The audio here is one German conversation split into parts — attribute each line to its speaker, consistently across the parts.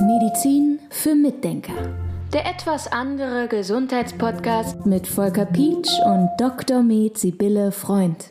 Speaker 1: Medizin für Mitdenker. Der etwas andere Gesundheitspodcast mit Volker Pietsch und Dr. Med Sibylle Freund.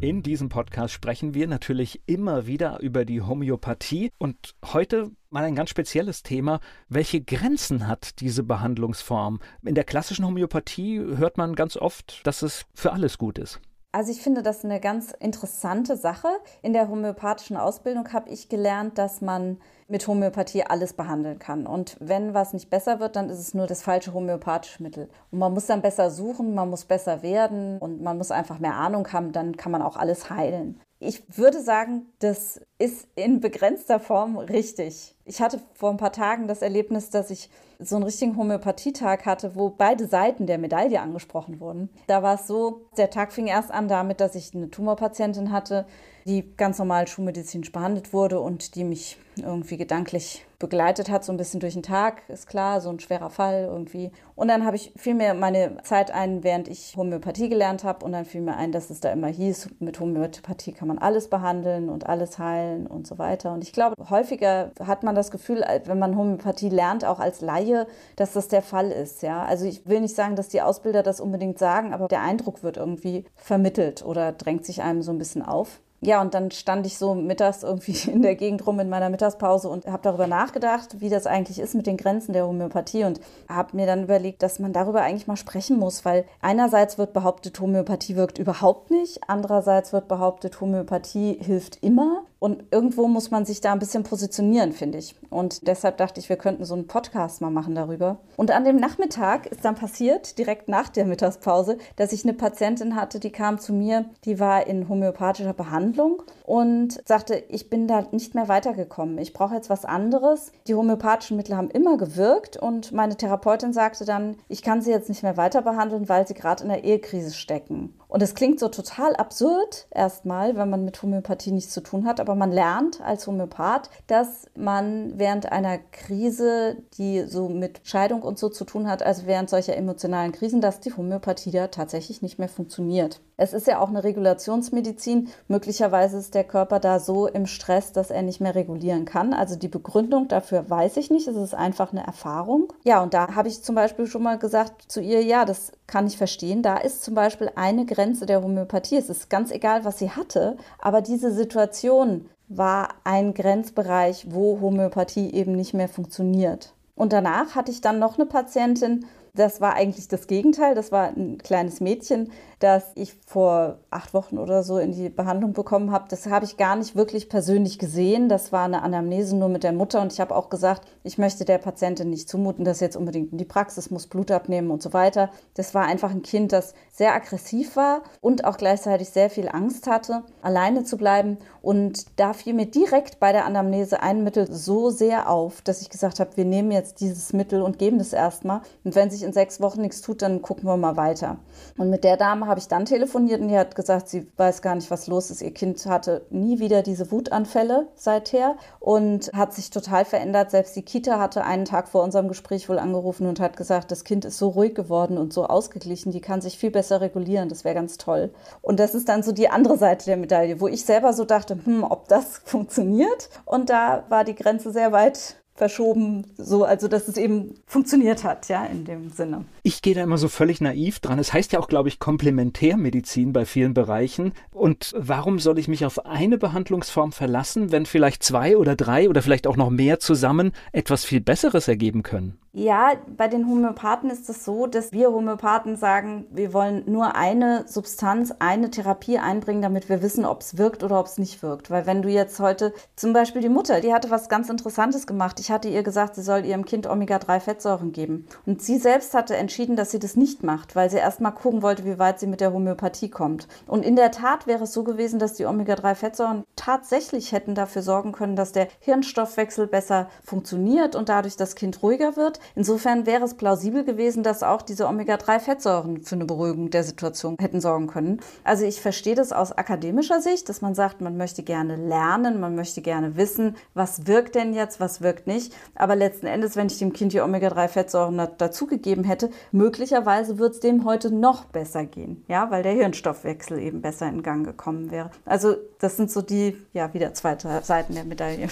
Speaker 2: In diesem Podcast sprechen wir natürlich immer wieder über die Homöopathie und heute mal ein ganz spezielles Thema. Welche Grenzen hat diese Behandlungsform? In der klassischen Homöopathie hört man ganz oft, dass es für alles gut ist.
Speaker 3: Also ich finde das eine ganz interessante Sache. In der homöopathischen Ausbildung habe ich gelernt, dass man mit Homöopathie alles behandeln kann. Und wenn was nicht besser wird, dann ist es nur das falsche homöopathische Mittel. Und man muss dann besser suchen, man muss besser werden und man muss einfach mehr Ahnung haben, dann kann man auch alles heilen. Ich würde sagen, das ist in begrenzter Form richtig. Ich hatte vor ein paar Tagen das Erlebnis, dass ich so einen richtigen Homöopathietag hatte, wo beide Seiten der Medaille angesprochen wurden. Da war es so, der Tag fing erst an damit, dass ich eine Tumorpatientin hatte, die ganz normal schulmedizinisch behandelt wurde und die mich irgendwie gedanklich begleitet hat, so ein bisschen durch den Tag, ist klar, so ein schwerer Fall irgendwie. Und dann habe ich viel mehr meine Zeit ein, während ich Homöopathie gelernt habe und dann fiel mir ein, dass es da immer hieß, mit Homöopathie kann man alles behandeln und alles heilen und so weiter. Und ich glaube, häufiger hat man das Gefühl, wenn man Homöopathie lernt, auch als Laie, dass das der Fall ist, ja. Also ich will nicht sagen, dass die Ausbilder das unbedingt sagen, aber der Eindruck wird irgendwie vermittelt oder drängt sich einem so ein bisschen auf. Ja, und dann stand ich so mittags irgendwie in der Gegend rum in meiner Mittagspause und habe darüber nachgedacht, wie das eigentlich ist mit den Grenzen der Homöopathie und habe mir dann überlegt, dass man darüber eigentlich mal sprechen muss, weil einerseits wird behauptet, Homöopathie wirkt überhaupt nicht, andererseits wird behauptet, Homöopathie hilft immer. Und irgendwo muss man sich da ein bisschen positionieren, finde ich. Und deshalb dachte ich, wir könnten so einen Podcast mal machen darüber. Und an dem Nachmittag ist dann passiert, direkt nach der Mittagspause, dass ich eine Patientin hatte, die kam zu mir, die war in homöopathischer Behandlung und sagte, ich bin da nicht mehr weitergekommen. Ich brauche jetzt was anderes. Die homöopathischen Mittel haben immer gewirkt und meine Therapeutin sagte dann, ich kann sie jetzt nicht mehr weiter behandeln, weil sie gerade in der Ehekrise stecken. Und es klingt so total absurd erstmal, wenn man mit Homöopathie nichts zu tun hat, aber man lernt als Homöopath, dass man während einer Krise, die so mit Scheidung und so zu tun hat, also während solcher emotionalen Krisen, dass die Homöopathie da tatsächlich nicht mehr funktioniert. Es ist ja auch eine Regulationsmedizin. Möglicherweise ist der Körper da so im Stress, dass er nicht mehr regulieren kann. Also die Begründung dafür weiß ich nicht. Es ist einfach eine Erfahrung. Ja, und da habe ich zum Beispiel schon mal gesagt zu ihr, ja, das kann ich verstehen. Da ist zum Beispiel eine Grenze der Homöopathie. Es ist ganz egal, was sie hatte, aber diese Situation war ein Grenzbereich, wo Homöopathie eben nicht mehr funktioniert. Und danach hatte ich dann noch eine Patientin, das war eigentlich das Gegenteil. Das war ein kleines Mädchen, das ich vor acht Wochen oder so in die Behandlung bekommen habe. Das habe ich gar nicht wirklich persönlich gesehen. Das war eine Anamnese nur mit der Mutter. Und ich habe auch gesagt, ich möchte der Patientin nicht zumuten, dass jetzt unbedingt in die Praxis muss, Blut abnehmen und so weiter. Das war einfach ein Kind, das sehr aggressiv war und auch gleichzeitig sehr viel Angst hatte, alleine zu bleiben. Und da fiel mir direkt bei der Anamnese ein Mittel so sehr auf, dass ich gesagt habe, wir nehmen jetzt dieses Mittel und geben das erstmal. Und wenn sich sich in sechs Wochen nichts tut, dann gucken wir mal weiter. Und mit der Dame habe ich dann telefoniert und die hat gesagt, sie weiß gar nicht, was los ist. Ihr Kind hatte nie wieder diese Wutanfälle seither und hat sich total verändert. Selbst die Kita hatte einen Tag vor unserem Gespräch wohl angerufen und hat gesagt, das Kind ist so ruhig geworden und so ausgeglichen, die kann sich viel besser regulieren. Das wäre ganz toll. Und das ist dann so die andere Seite der Medaille, wo ich selber so dachte, hm, ob das funktioniert. Und da war die Grenze sehr weit verschoben, so, also dass es eben funktioniert hat, ja, in dem Sinne.
Speaker 2: Ich gehe da immer so völlig naiv dran. Es heißt ja auch, glaube ich, Komplementärmedizin bei vielen Bereichen. Und warum soll ich mich auf eine Behandlungsform verlassen, wenn vielleicht zwei oder drei oder vielleicht auch noch mehr zusammen etwas viel Besseres ergeben können?
Speaker 3: Ja, bei den Homöopathen ist es so, dass wir Homöopathen sagen, wir wollen nur eine Substanz, eine Therapie einbringen, damit wir wissen, ob es wirkt oder ob es nicht wirkt. Weil wenn du jetzt heute zum Beispiel die Mutter, die hatte was ganz Interessantes gemacht. Ich hatte ihr gesagt, sie soll ihrem Kind Omega-3-Fettsäuren geben. Und sie selbst hatte entschieden, dass sie das nicht macht, weil sie erst mal gucken wollte, wie weit sie mit der Homöopathie kommt. Und in der Tat wäre es so gewesen, dass die Omega-3-Fettsäuren tatsächlich hätten dafür sorgen können, dass der Hirnstoffwechsel besser funktioniert und dadurch das Kind ruhiger wird. Insofern wäre es plausibel gewesen, dass auch diese Omega-3-Fettsäuren für eine Beruhigung der Situation hätten sorgen können. Also ich verstehe das aus akademischer Sicht, dass man sagt, man möchte gerne lernen, man möchte gerne wissen, was wirkt denn jetzt, was wirkt nicht. Aber letzten Endes, wenn ich dem Kind die Omega-3-Fettsäuren dazugegeben hätte, möglicherweise wird es dem heute noch besser gehen, ja, weil der Hirnstoffwechsel eben besser in Gang gekommen wäre. Also das sind so die, ja, wieder zwei Seiten der Medaille.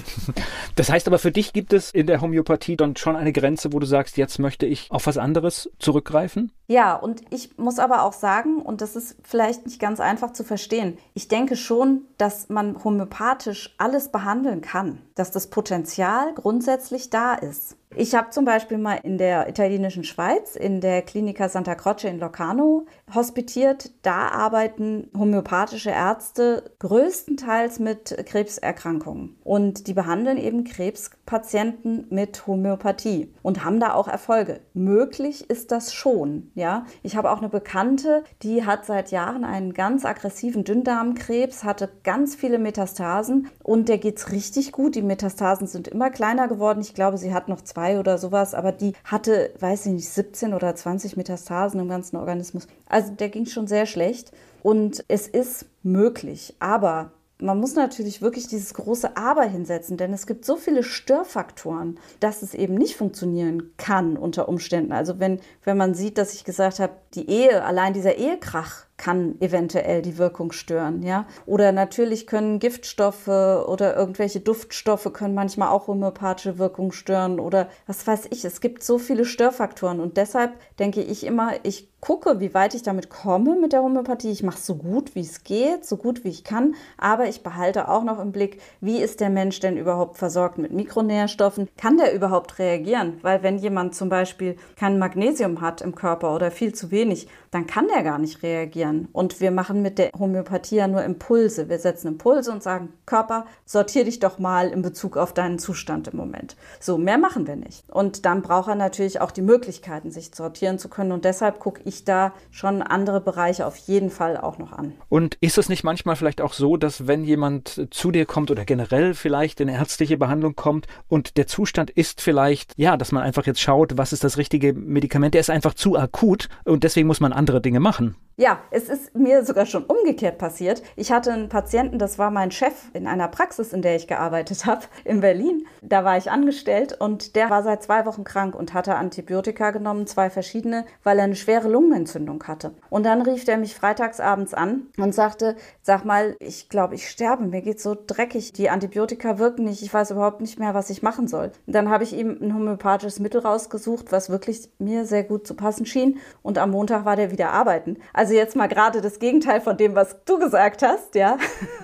Speaker 2: Das heißt aber, für dich gibt es in der Homöopathie dann schon eine Grenze, wo du sagst, jetzt möchte ich auf was anderes zurückgreifen?
Speaker 3: Ja, und ich muss aber auch sagen, und das ist vielleicht nicht ganz einfach zu verstehen, ich denke schon, dass man homöopathisch alles behandeln kann, dass das Potenzial grundsätzlich da ist. Ich habe zum Beispiel mal in der italienischen Schweiz, in der Klinika Santa Croce in Locarno, hospitiert. Da arbeiten homöopathische Ärzte größtenteils mit Krebserkrankungen. Und die behandeln eben Krebspatienten mit Homöopathie und haben da auch Erfolge. Möglich ist das schon. Ja, ich habe auch eine Bekannte, die hat seit Jahren einen ganz aggressiven Dünndarmkrebs, hatte ganz viele Metastasen und der geht es richtig gut. Die Metastasen sind immer kleiner geworden. Ich glaube, sie hat noch zwei zwei oder sowas, aber die hatte, weiß ich nicht, 17 oder 20 Metastasen im ganzen Organismus. Also der ging schon sehr schlecht und es ist möglich, aber man muss natürlich wirklich dieses große Aber hinsetzen, denn es gibt so viele Störfaktoren, dass es eben nicht funktionieren kann unter Umständen. Also wenn, wenn man sieht, dass ich gesagt habe, die Ehe, allein dieser Ehekrach kann eventuell die Wirkung stören, ja. Oder natürlich können Giftstoffe oder irgendwelche Duftstoffe können manchmal auch homöopathische Wirkung stören oder was weiß ich. Es gibt so viele Störfaktoren und deshalb denke ich immer, ich gucke, wie weit ich damit komme mit der Homöopathie. Ich mache so gut, wie es geht, so gut, wie ich kann, aber ich behalte auch noch im Blick, wie ist der Mensch denn überhaupt versorgt mit Mikronährstoffen? Kann der überhaupt reagieren? Weil wenn jemand zum Beispiel kein Magnesium hat im Körper oder viel zu wenig, dann kann der gar nicht reagieren. Und wir machen mit der Homöopathie ja nur Impulse. Wir setzen Impulse und sagen, Körper, sortier dich doch mal in Bezug auf deinen Zustand im Moment. So, mehr machen wir nicht. Und dann braucht er natürlich auch die Möglichkeiten, sich sortieren zu können. Und deshalb gucke ich da schon andere Bereiche auf jeden Fall auch noch an.
Speaker 2: Und ist es nicht manchmal vielleicht auch so, dass wenn jemand zu dir kommt oder generell vielleicht in ärztliche Behandlung kommt und der Zustand ist vielleicht, ja, dass man einfach jetzt schaut, was ist das richtige Medikament, der ist einfach zu akut und deswegen muss man andere Dinge machen?
Speaker 3: Ja, es ist mir sogar schon umgekehrt passiert. Ich hatte einen Patienten, das war mein Chef in einer Praxis, in der ich gearbeitet habe, in Berlin. Da war ich angestellt und der war seit zwei Wochen krank und hatte Antibiotika genommen, zwei verschiedene, weil er eine schwere Lungenentzündung hatte. Und dann rief er mich freitagsabends an und sagte, sag mal, ich glaube, ich sterbe, mir geht so dreckig, die Antibiotika wirken nicht, ich weiß überhaupt nicht mehr, was ich machen soll. dann habe ich ihm ein homöopathisches Mittel rausgesucht, was wirklich mir sehr gut zu passen schien und am Montag war der wieder arbeiten. Also also jetzt mal gerade das Gegenteil von dem, was du gesagt hast, ja.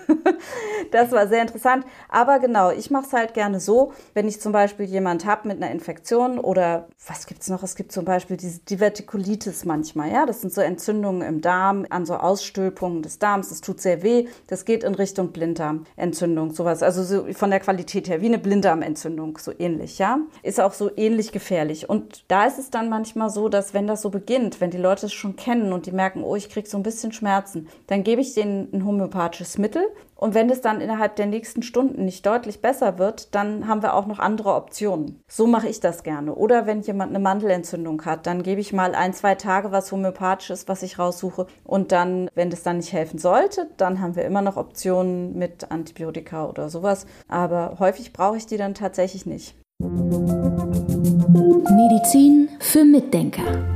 Speaker 3: das war sehr interessant. Aber genau, ich mache es halt gerne so, wenn ich zum Beispiel jemand habe mit einer Infektion oder was gibt es noch? Es gibt zum Beispiel diese Divertikulitis manchmal, ja. Das sind so Entzündungen im Darm, an so Ausstülpungen des Darms. Das tut sehr weh. Das geht in Richtung Blinddarmentzündung, sowas. Also so von der Qualität her, wie eine Blinddarmentzündung, so ähnlich, ja. Ist auch so ähnlich gefährlich. Und da ist es dann manchmal so, dass wenn das so beginnt, wenn die Leute es schon kennen und die merken, oh, ich kriege so ein bisschen Schmerzen, dann gebe ich denen ein homöopathisches Mittel. Und wenn es dann innerhalb der nächsten Stunden nicht deutlich besser wird, dann haben wir auch noch andere Optionen. So mache ich das gerne. Oder wenn jemand eine Mandelentzündung hat, dann gebe ich mal ein, zwei Tage was homöopathisches, was ich raussuche. Und dann, wenn das dann nicht helfen sollte, dann haben wir immer noch Optionen mit Antibiotika oder sowas. Aber häufig brauche ich die dann tatsächlich nicht.
Speaker 1: Medizin für Mitdenker.